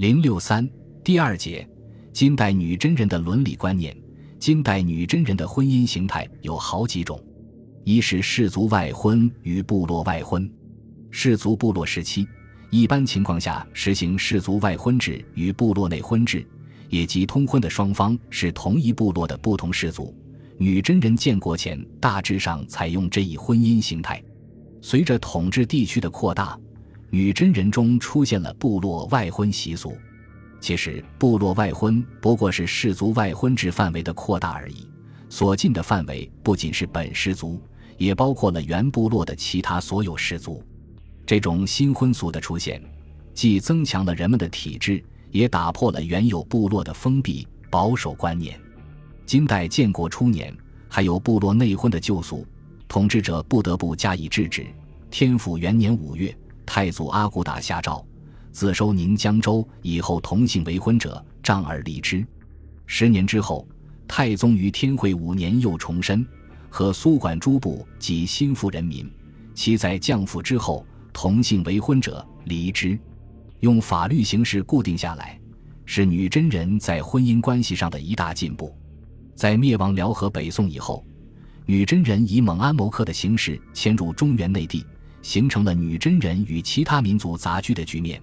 零六三第二节，金代女真人的伦理观念。金代女真人的婚姻形态有好几种，一是氏族外婚与部落外婚。氏族部落时期，一般情况下实行氏族外婚制与部落内婚制，也即通婚的双方是同一部落的不同氏族。女真人建国前大致上采用这一婚姻形态。随着统治地区的扩大，女真人中出现了部落外婚习俗。其实，部落外婚不过是氏族外婚制范围的扩大而已，所禁的范围不仅是本氏族，也包括了原部落的其他所有氏族。这种新婚俗的出现，既增强了人们的体质，也打破了原有部落的封闭保守观念。金代建国初年，还有部落内婚的旧俗，统治者不得不加以制止。天府元年五月，太祖阿骨打下诏。自收宁江州以后，同姓为婚者，杖而离之。十年之后，太宗于天会五年又重申，和苏管诸部及心腹人民，其在降父之后，同姓为婚者，离之。用法律形式固定下来，是女真人在婚姻关系上的一大进步。在灭亡辽和北宋以后，女真人以蒙安谋克的形式迁入中原内地，形成了女真人与其他民族杂居的局面。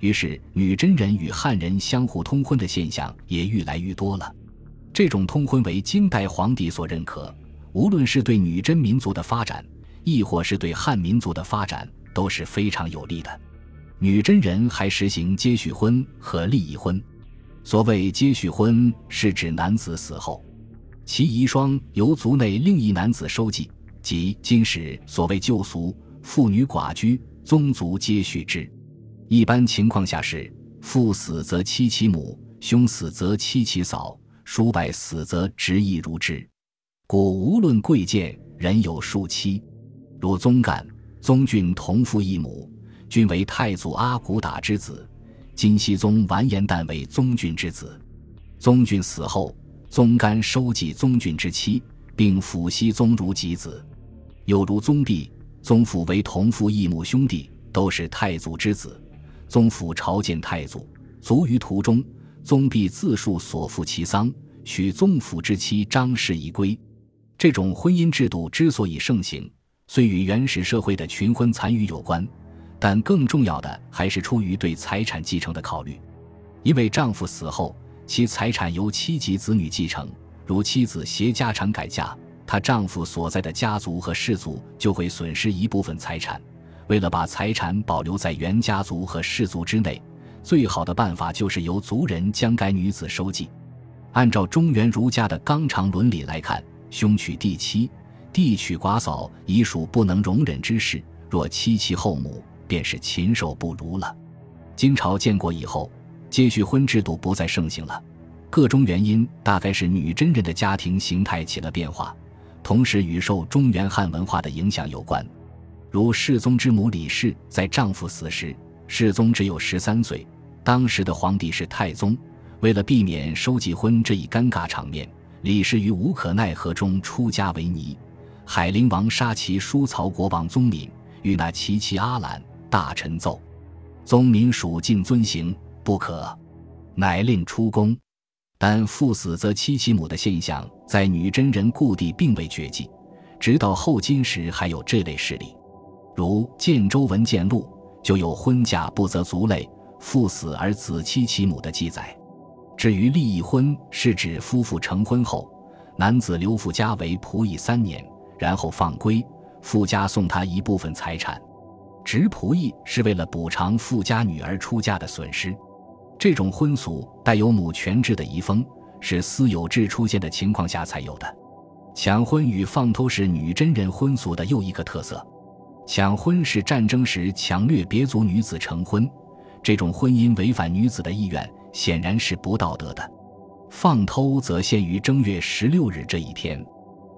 于是，女真人与汉人相互通婚的现象也愈来愈多了。这种通婚为金代皇帝所认可，无论是对女真民族的发展，亦或是对汉民族的发展，都是非常有利的。女真人还实行接续婚和立遗婚。所谓接续婚，是指男子死后，其遗孀由族内另一男子收继，即今时所谓旧俗妇女寡居，宗族皆续之。一般情况下是父死则妻其母，兄死则妻其嫂，叔伯死则侄亦如之。故无论贵贱，人有数妻。如宗干、宗俊同父异母，均为太祖阿骨打之子；金熙宗完颜旦为宗俊之子。宗俊死后，宗干收继宗俊之妻，并抚西宗如己子。有如宗弼、宗父为同父异母兄弟，都是太祖之子。宗父朝见太祖，卒于途中。宗弼自述所负其丧，许宗父之妻张氏以归。这种婚姻制度之所以盛行，虽与原始社会的群婚残余有关，但更重要的还是出于对财产继承的考虑。因为丈夫死后，其财产由妻及子女继承。如妻子携家产改嫁，她丈夫所在的家族和氏族就会损失一部分财产。为了把财产保留在原家族和氏族之内，最好的办法就是由族人将该女子收继。按照中原儒家的纲常伦理来看，兄娶弟妻，弟娶寡嫂，已属不能容忍之事。若妻其后母，便是禽兽不如了。金朝建国以后，接续婚制度不再盛行了，各种原因大概是女真人的家庭形态起了变化，同时与受中原汉文化的影响有关。如世宗之母李氏，在丈夫死时，世宗只有十三岁。当时的皇帝是太宗，为了避免收继婚这一尴尬场面，李氏于无可奈何中出家为尼。海陵王杀其叔曹国王宗敏，与那齐齐阿兰，大臣奏，宗敏属尽遵行，不可，乃令出宫。但父死则妻其母的现象，在女真人故地并未绝迹，直到后金时还有这类事例。如《建州文件录》就有婚嫁不择族类，父死而子妻其母的记载。至于立一婚，是指夫妇成婚后，男子留父家为仆役三年，然后放归，父家送他一部分财产。执仆役是为了补偿富家女儿出嫁的损失。这种婚俗带有母权制的遗风，是私有制出现的情况下才有的。抢婚与放偷是女真人婚俗的又一个特色。抢婚是战争时抢掠别族女子成婚，这种婚姻违反女子的意愿，显然是不道德的。放偷则限于正月十六日这一天，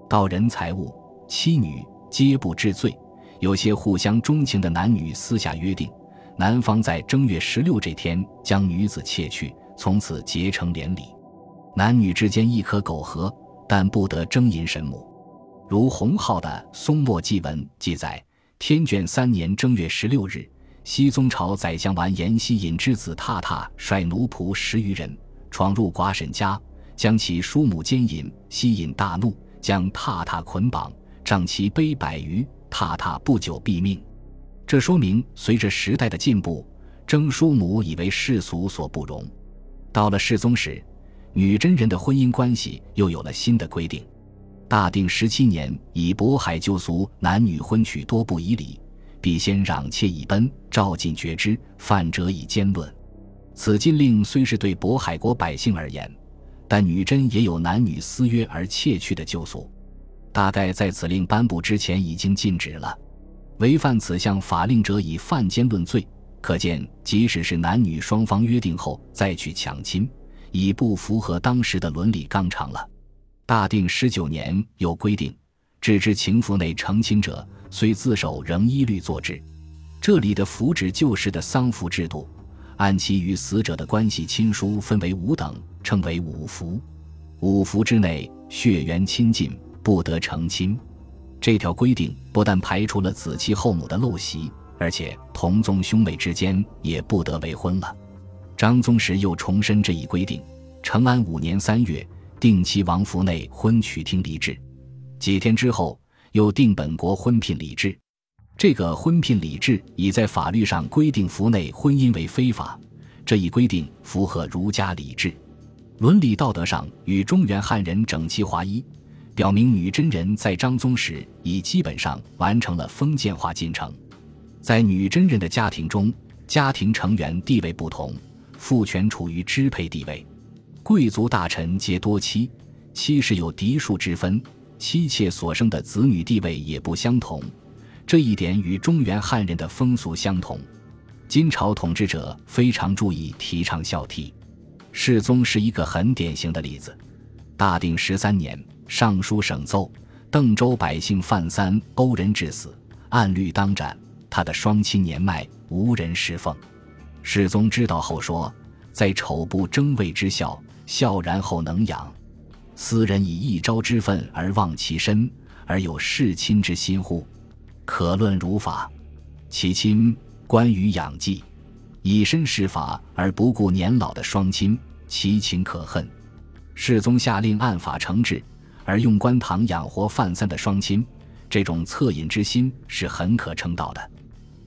盗人财物、妻女皆不治罪。有些互相钟情的男女私下约定，男方在正月十六这天将女子窃去，从此结成连理。男女之间亦可苟合，但不得争淫神母。如洪浩的《松墨记文》记载。天眷三年正月十六日，西宗朝宰相完颜希尹之子闼闼率奴仆十余人闯入寡婶家，将其叔母奸淫。希尹大怒，将闼闼捆绑，杖其背百余。闼闼不久毙命。这说明，随着时代的进步，征叔母已为世俗所不容。到了世宗时，女真人的婚姻关系又有了新的规定。大定十七年，以渤海旧俗，男女婚娶多不以礼。必先攘妾以奔，召进绝之，犯者以奸论。此禁令虽是对渤海国百姓而言，但女真也有男女私约而窃去的旧俗，大概在此令颁布之前已经禁止了。违反此项法令者以犯奸论罪。可见，即使是男女双方约定后再去抢亲，已不符合当时的伦理纲常了。大定十九年有规定，置之情妇内成亲者。虽自首，仍依律作之。这里的服指旧时的丧服制度，按其与死者的关系亲疏分为五等，称为五服。五服之内，血缘亲近不得成亲。这条规定不但排除了子妻后母的陋习，而且同宗兄妹之间也不得为婚了。张宗时又重申这一规定。成安五年三月，定其王府内婚娶听礼制。几天之后。又定本国婚聘礼制，这个婚聘礼制已在法律上规定府内婚姻为非法，这一规定符合儒家礼制，伦理道德上与中原汉人整齐划一，表明女真人在张宗时已基本上完成了封建化进程。在女真人的家庭中，家庭成员地位不同，父权处于支配地位，贵族大臣皆多妻，妻室有嫡庶之分。妻妾所生的子女地位也不相同，这一点与中原汉人的风俗相同。金朝统治者非常注意提倡孝悌，世宗是一个很典型的例子。大定十三年，尚书省奏，邓州百姓范三勾人致死，按律当斩。他的双亲年迈，无人侍奉。世宗知道后说：“在丑不争位之孝，孝然后能养。”斯人以一朝之愤而忘其身，而有弑亲之心乎？可论如法。其亲关于养继，以身试法而不顾年老的双亲，其情可恨。世宗下令按法惩治，而用官堂养活范三的双亲，这种恻隐之心是很可称道的。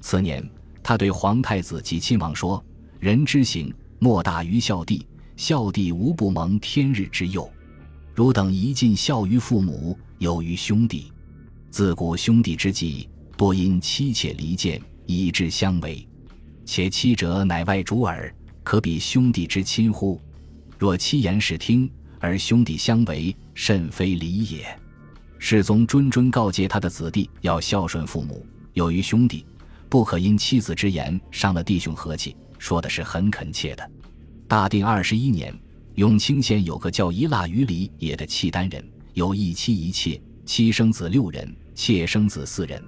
次年，他对皇太子及亲王说：“人之行，莫大于孝弟，孝弟无不蒙天日之佑。”汝等一尽孝于父母，有于兄弟。自古兄弟之际，多因妻妾离间，以致相违。且妻者乃外主耳，可比兄弟之亲乎？若妻言是听，而兄弟相违，甚非礼也。世宗谆谆告诫他的子弟要孝顺父母，有于兄弟，不可因妻子之言伤了弟兄和气。说的是很恳切的。大定二十一年。永清县有个叫一腊于里也的契丹人，有一妻一妾，妻生子六人，妾生子四人。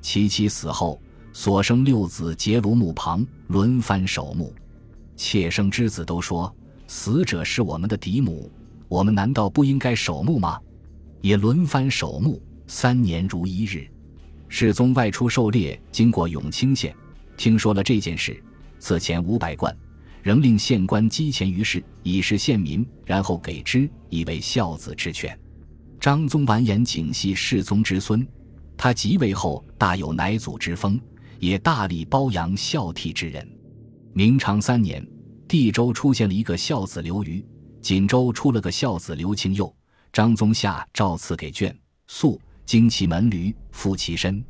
其妻死后，所生六子结庐墓旁，轮番守墓。妾生之子都说：“死者是我们的嫡母，我们难道不应该守墓吗？”也轮番守墓，三年如一日。世宗外出狩猎，经过永清县，听说了这件事，赐钱五百贯。仍令县官积钱于市，以示县民，然后给之，以为孝子之劝。张宗完颜景系世宗之孙，他即位后大有乃祖之风，也大力褒扬孝悌之人。明长三年，地州出现了一个孝子刘虞，锦州出了个孝子刘清佑。张宗下诏赐给眷宿，经其门驴，负其身。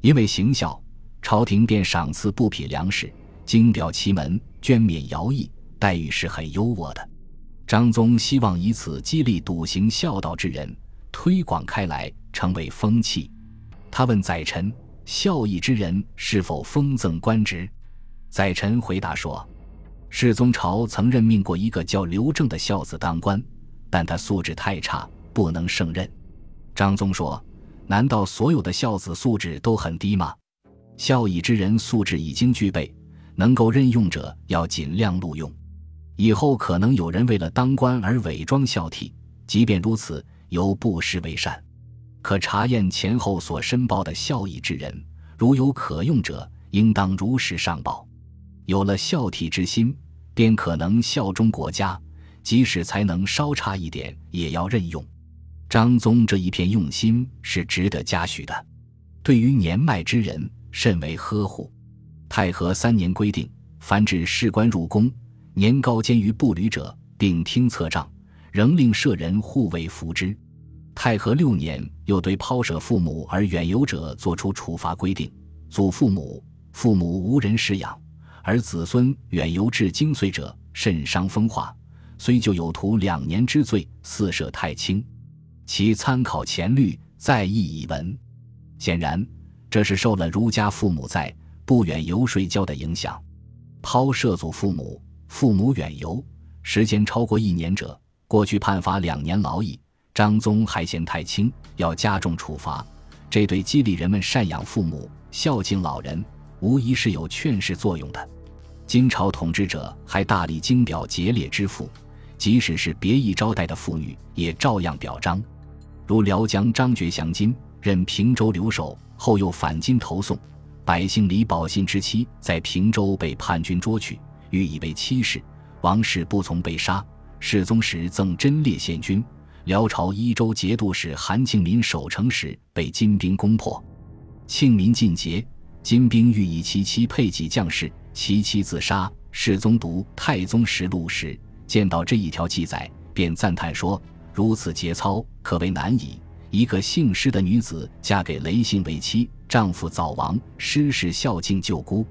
因为行孝，朝廷便赏赐布匹粮食。经表其门，捐免徭役，待遇是很优渥的。张宗希望以此激励笃行孝道之人，推广开来，成为风气。他问宰臣：“孝义之人是否封赠官职？”宰臣回答说：“世宗朝曾任命过一个叫刘正的孝子当官，但他素质太差，不能胜任。”张宗说：“难道所有的孝子素质都很低吗？孝义之人素质已经具备。”能够任用者要尽量录用，以后可能有人为了当官而伪装孝悌，即便如此，犹不失为善。可查验前后所申报的孝义之人，如有可用者，应当如实上报。有了孝悌之心，便可能效忠国家，即使才能稍差一点，也要任用。张宗这一片用心是值得嘉许的。对于年迈之人，甚为呵护。太和三年规定，凡指士官入宫，年高兼于步履者，并听策杖，仍令舍人护卫扶之。太和六年，又对抛舍父母而远游者作出处罚规定：祖父母、父母无人侍养，而子孙远游至精髓者，甚伤风化，虽就有徒两年之罪，四舍太轻。其参考前律，在意已闻。显然，这是受了儒家父母在。不远游睡觉的影响，抛涉祖父母，父母远游时间超过一年者，过去判罚两年劳役。张宗还嫌太轻，要加重处罚。这对激励人们赡养父母、孝敬老人，无疑是有劝世作用的。金朝统治者还大力经表节烈之父，即使是别意招待的妇女，也照样表彰。如辽将张觉降金，任平州留守，后又返京投送。百姓李宝信之妻在平州被叛军捉去，欲以为妻室，王氏不从，被杀。世宗时赠贞烈献军。辽朝伊州节度使韩庆民守城时被金兵攻破，庆民尽节，金兵欲以其妻配给将士，其妻自杀。世宗读《太宗实录》时，见到这一条记载，便赞叹说：“如此节操，可谓难矣。一个姓施的女子嫁给雷姓为妻。”丈夫早亡，施氏孝敬舅姑。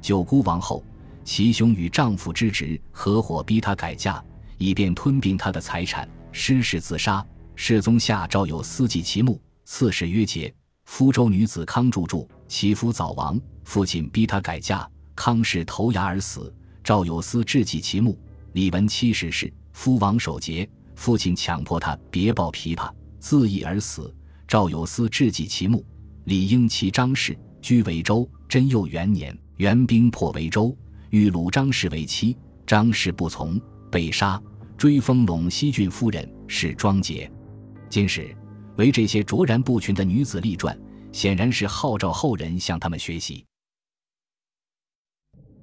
舅姑亡后，其兄与丈夫之侄合伙逼她改嫁，以便吞并她的财产。施氏自杀。世宗下诏有司祭其墓，赐谥曰节。福州女子康祝祝，其夫早亡，父亲逼她改嫁，康氏投崖而死。赵有司致祭其墓。李文七十世，夫王守节，父亲强迫他别抱琵琶，自缢而死。赵有司致祭其墓。李英其张氏居维州，贞佑元年，元兵破维州，欲掳张氏为妻，张氏不从，被杀。追封陇西郡夫人，是庄杰。今时为这些卓然不群的女子立传，显然是号召后人向他们学习。